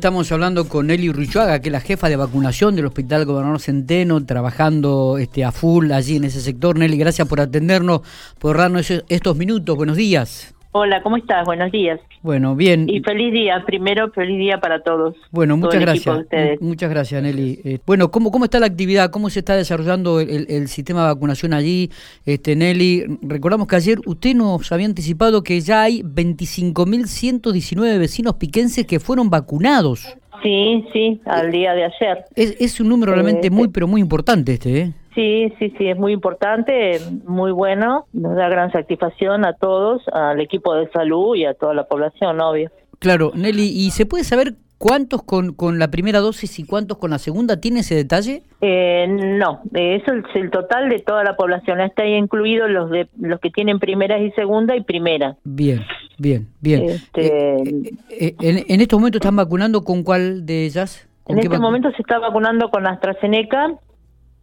Estamos hablando con Nelly Ruchuaga, que es la jefa de vacunación del Hospital Gobernador Centeno, trabajando este, a full allí en ese sector. Nelly, gracias por atendernos, por darnos estos minutos. Buenos días. Hola, ¿cómo estás? Buenos días. Bueno, bien. Y feliz día, primero feliz día para todos. Bueno, muchas gracias. Muchas gracias, Nelly. Eh, bueno, ¿cómo, ¿cómo está la actividad? ¿Cómo se está desarrollando el, sistema de vacunación allí? Este, Nelly, recordamos que ayer usted nos había anticipado que ya hay 25.119 vecinos piquenses que fueron vacunados. Sí, sí, al día de ayer. Es, es un número realmente eh, muy, pero muy importante este, ¿eh? Sí, sí, sí, es muy importante, muy bueno, nos da gran satisfacción a todos, al equipo de salud y a toda la población, obvio. Claro, Nelly, ¿y se puede saber cuántos con, con la primera dosis y cuántos con la segunda? ¿Tiene ese detalle? Eh, no, eso es el total de toda la población, está ahí incluido los de los que tienen primeras y segunda y primera. Bien, bien, bien. Este... Eh, eh, en, en estos momentos están vacunando con cuál de ellas? En este momento se está vacunando con AstraZeneca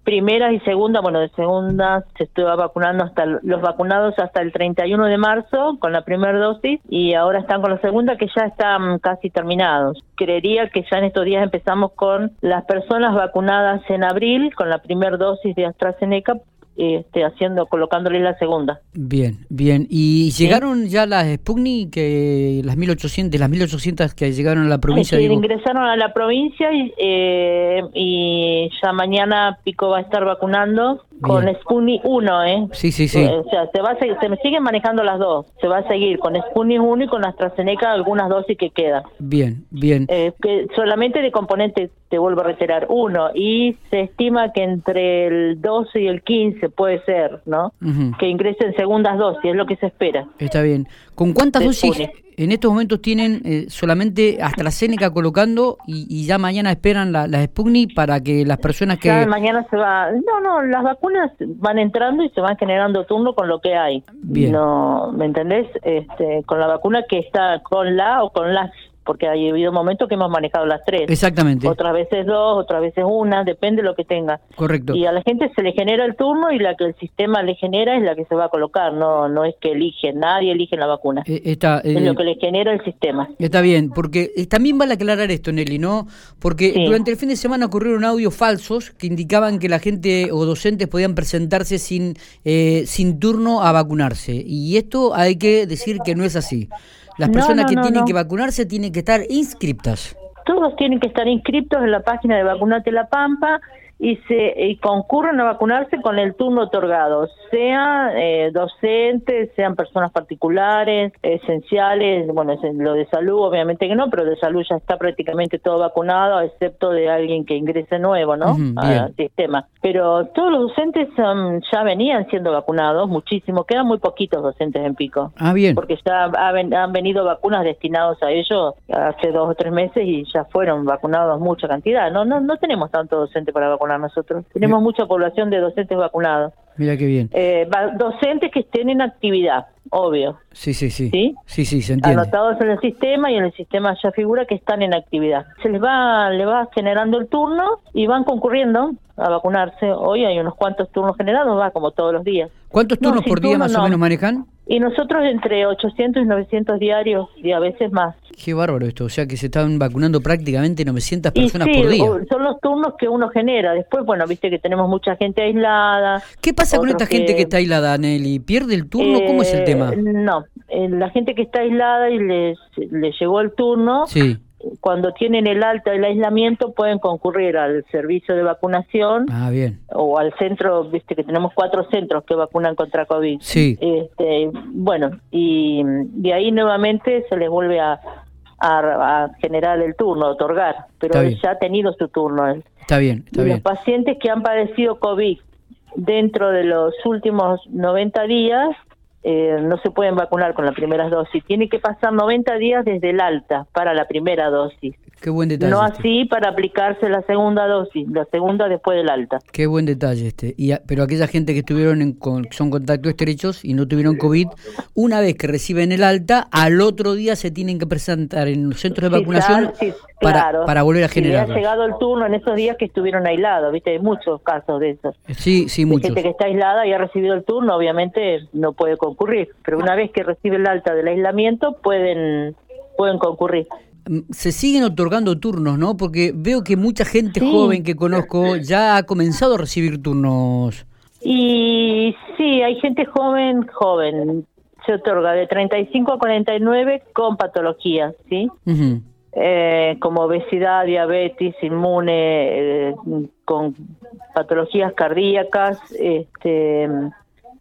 primeras y segundas, bueno, de segunda se estuvo vacunando hasta los vacunados hasta el 31 de marzo con la primera dosis y ahora están con la segunda que ya están casi terminados. Creería que ya en estos días empezamos con las personas vacunadas en abril con la primera dosis de AstraZeneca este, haciendo, colocándole la segunda. Bien, bien. ¿Y llegaron ya las Sputnik, que las 1800, las 1800 que llegaron a la provincia? Sí, ingresaron a la provincia y, eh, y ya mañana Pico va a estar vacunando con Sputnik 1, ¿eh? Sí, sí, sí. O sea, se, va a seguir, se me siguen manejando las dos. Se va a seguir con Sputnik 1 y con AstraZeneca algunas dosis que quedan. Bien, bien. Eh, que solamente de componente, te vuelvo a reiterar, uno. Y se estima que entre el 12 y el 15 puede ser, ¿no? Que ingresen segundas dosis, es lo que se espera. Está bien. ¿Con cuántas dosis en estos momentos tienen eh, solamente AstraZeneca colocando y, ya mañana esperan las la Sputnik para que las personas que... Ya mañana se va... No, no, las vacunas van entrando y se van generando turno con lo que hay. Bien. No, ¿Me entendés? Este, con la vacuna que está con la o con las porque ha habido momentos que hemos manejado las tres. Exactamente. Otras veces dos, otras veces una, depende de lo que tenga. Correcto. Y a la gente se le genera el turno y la que el sistema le genera es la que se va a colocar, no no es que elige, nadie elige la vacuna. Eh, está, es lo eh, que le genera el sistema. Está bien, porque eh, también vale aclarar esto, Nelly, ¿no? Porque durante el fin de semana ocurrieron audios falsos que indicaban que la gente o docentes podían presentarse sin, sin turno a vacunarse. Y esto hay que decir que no es así. Las personas que tienen que vacunarse tienen que estar inscriptas. Todos tienen que estar inscritos en la página de Vacunate La Pampa y se y concurren a vacunarse con el turno otorgado, sea eh, docentes, sean personas particulares, esenciales, bueno, lo de salud obviamente que no, pero de salud ya está prácticamente todo vacunado, excepto de alguien que ingrese nuevo, ¿no? Al sistema. Pero todos los docentes um, ya venían siendo vacunados, muchísimo, quedan muy poquitos docentes en Pico. Ah, bien. Porque ya han venido vacunas destinados a ellos hace dos o tres meses y ya fueron vacunados mucha cantidad. No, no, no tenemos tanto docente para vacunar nosotros. Tenemos mucha población de docentes vacunados. Mira qué bien. Eh, docentes que estén en actividad, obvio. Sí, sí, sí. ¿Sí? Sí, sí, se entiende. Anotados en el sistema y en el sistema ya figura que están en actividad. Se les va, le va generando el turno y van concurriendo a vacunarse. Hoy hay unos cuantos turnos generados, va como todos los días. ¿Cuántos turnos por día más o menos manejan? Y nosotros entre 800 y 900 diarios y a veces más. Qué bárbaro esto, o sea que se están vacunando prácticamente 900 personas por día. son los turnos que uno genera. Después, bueno, viste que tenemos mucha gente aislada. ¿Qué pasa con esta gente que está aislada, Nelly? ¿Pierde el turno? ¿Cómo es el tema? Eh, no, eh, la gente que está aislada y les, les llegó el turno, sí cuando tienen el alta del aislamiento pueden concurrir al servicio de vacunación ah, bien. o al centro, viste que tenemos cuatro centros que vacunan contra COVID. Sí. Este, bueno, y de ahí nuevamente se les vuelve a, a, generar el turno, otorgar, pero ya ha tenido su turno. Está bien, está Los pacientes que han padecido COVID dentro de los últimos 90 días eh, no se pueden vacunar con la primera dosis. Tiene que pasar 90 días desde el alta para la primera dosis. Qué buen detalle. No este. así para aplicarse la segunda dosis, la segunda después del alta. Qué buen detalle este. Y, pero aquella gente que estuvieron en, son contactos estrechos y no tuvieron COVID, una vez que reciben el alta, al otro día se tienen que presentar en los centros de vacunación para, para volver a generar. ha llegado el turno en esos días que estuvieron aislados, ¿viste? Hay muchos casos de eso. Sí, sí, muchos. Gente que está aislada y ha recibido el turno, obviamente no puede concurrir, pero una vez que recibe el alta del aislamiento pueden pueden concurrir. Se siguen otorgando turnos, ¿no? Porque veo que mucha gente joven que conozco ya ha comenzado a recibir turnos. Y sí, hay gente joven, joven, se otorga de 35 a 49 con patologías, ¿sí? eh, como obesidad, diabetes, inmune, eh, con patologías cardíacas, este,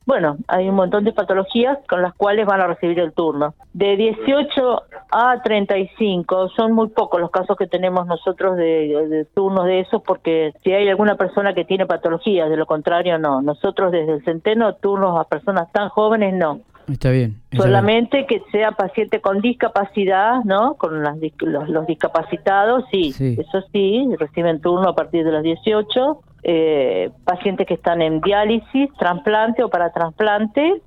bueno, hay un montón de patologías con las cuales van a recibir el turno. De 18 a 35 son muy pocos los casos que tenemos nosotros de, de turnos de esos porque si hay alguna persona que tiene patologías, de lo contrario no. Nosotros desde el Centeno turnos a personas tan jóvenes no. Está bien. Solamente que sea paciente con discapacidad, ¿no? Con los, los, discapacitados, sí, eso sí, reciben turno a partir de los 18. Eh, pacientes que están en diálisis, trasplante o para trasplante.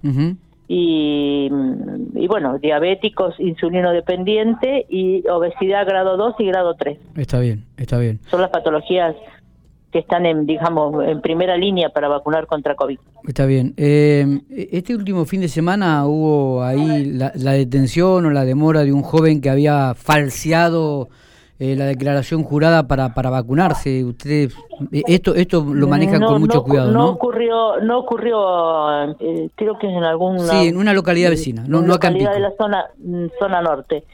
y, y, bueno, diabéticos, insulino dependiente y obesidad grado 2 y grado 3. Está bien, está bien. Son las patologías que están en, digamos, en primera línea para vacunar contra COVID. Está bien. Eh, este último fin de semana hubo ahí la, detención o la demora de un joven que había falseado eh, la declaración jurada para, para vacunarse. Ustedes eh, esto esto lo manejan con mucho cuidado, ¿no? No ocurrió, no ocurrió, creo que en algún sí, en una localidad vecina, no, no acá en de la zona mm, zona norte.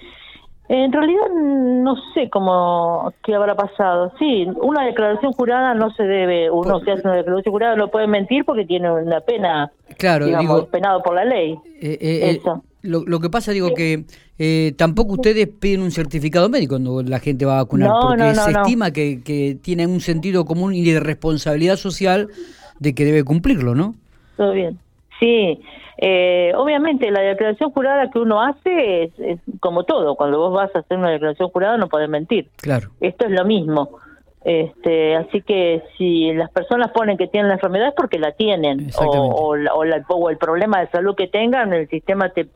En realidad no sé cómo qué habrá pasado. Sí, una declaración jurada no se debe, uno se hace una declaración jurada no puede mentir porque tiene una pena, claro, digamos, penado por la ley. Eh, eh, eh lo, lo, que pasa, digo, que eh, tampoco ustedes piden un certificado médico cuando la gente va a vacunar, porque se estima que, que tienen un sentido común y de responsabilidad social de que debe cumplirlo, ¿no? Todo bien. Sí, eh, obviamente la declaración jurada que uno hace es, como todo, cuando vos vas a hacer una declaración jurada no podés mentir. Claro. Esto es lo mismo. Este, así que si las personas ponen que tienen la enfermedad es porque la tienen o, o, o el problema de salud que tengan, el sistema te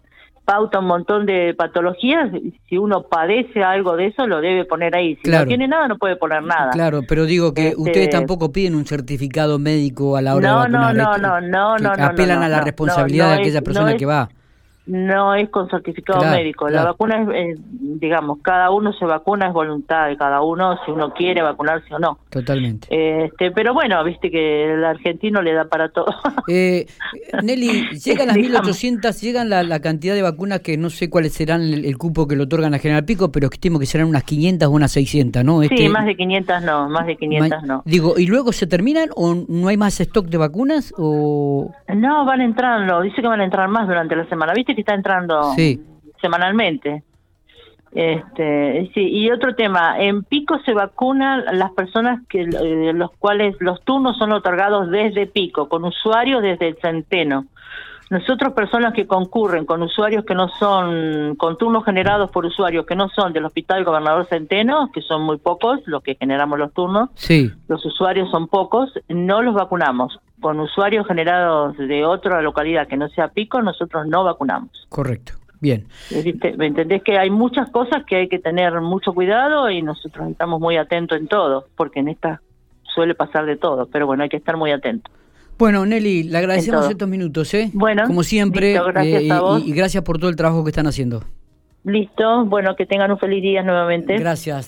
pauta un montón de patologías, si uno padece algo de eso, lo debe poner ahí. Si no tiene nada, no puede poner nada. Claro, pero digo que este, ustedes tampoco piden un certificado médico a la hora de vacunar. No, no, no, no, no, Apelan a la responsabilidad de aquella persona que va no es con certificado médico. La vacuna es, digamos, cada uno se vacuna, es voluntad de cada uno, si uno quiere vacunarse o no. Totalmente. Este, pero bueno, viste que el argentino le da para todo. Eh, Nelly, llegan las 1.800, llegan la, cantidad de vacunas que no sé cuáles serán el, cupo que le otorgan a General Pico, pero estimo que serán unas 500 o unas 600, ¿no? Este, sí, más de 500 no, más de 500 no. Digo, ¿y luego se terminan o no hay más stock de vacunas? o No, van entrando, dice que van a entrar más durante la semana. ¿Viste está entrando semanalmente. Este, sí, y otro tema, en Pico se vacunan las personas que eh, los cuales los turnos son otorgados desde Pico, con usuarios desde el Centeno. Nosotros personas que concurren con usuarios que no son, con turnos generados por usuarios que no son del Hospital Gobernador Centeno, que son muy pocos los que generamos los turnos, sí. los usuarios son pocos, no los vacunamos con usuarios generados de otra localidad que no sea pico, nosotros no vacunamos. Correcto. Bien. ¿Me entendés que hay muchas cosas que hay que tener mucho cuidado y nosotros estamos muy atentos en todo, porque en esta suele pasar de todo, pero bueno, hay que estar muy atentos. Bueno, Nelly, le agradecemos estos minutos, ¿eh? Bueno, como siempre, gracias eh, Y, y gracias por todo el trabajo que están haciendo. Listo, bueno, que tengan un feliz día nuevamente. Gracias.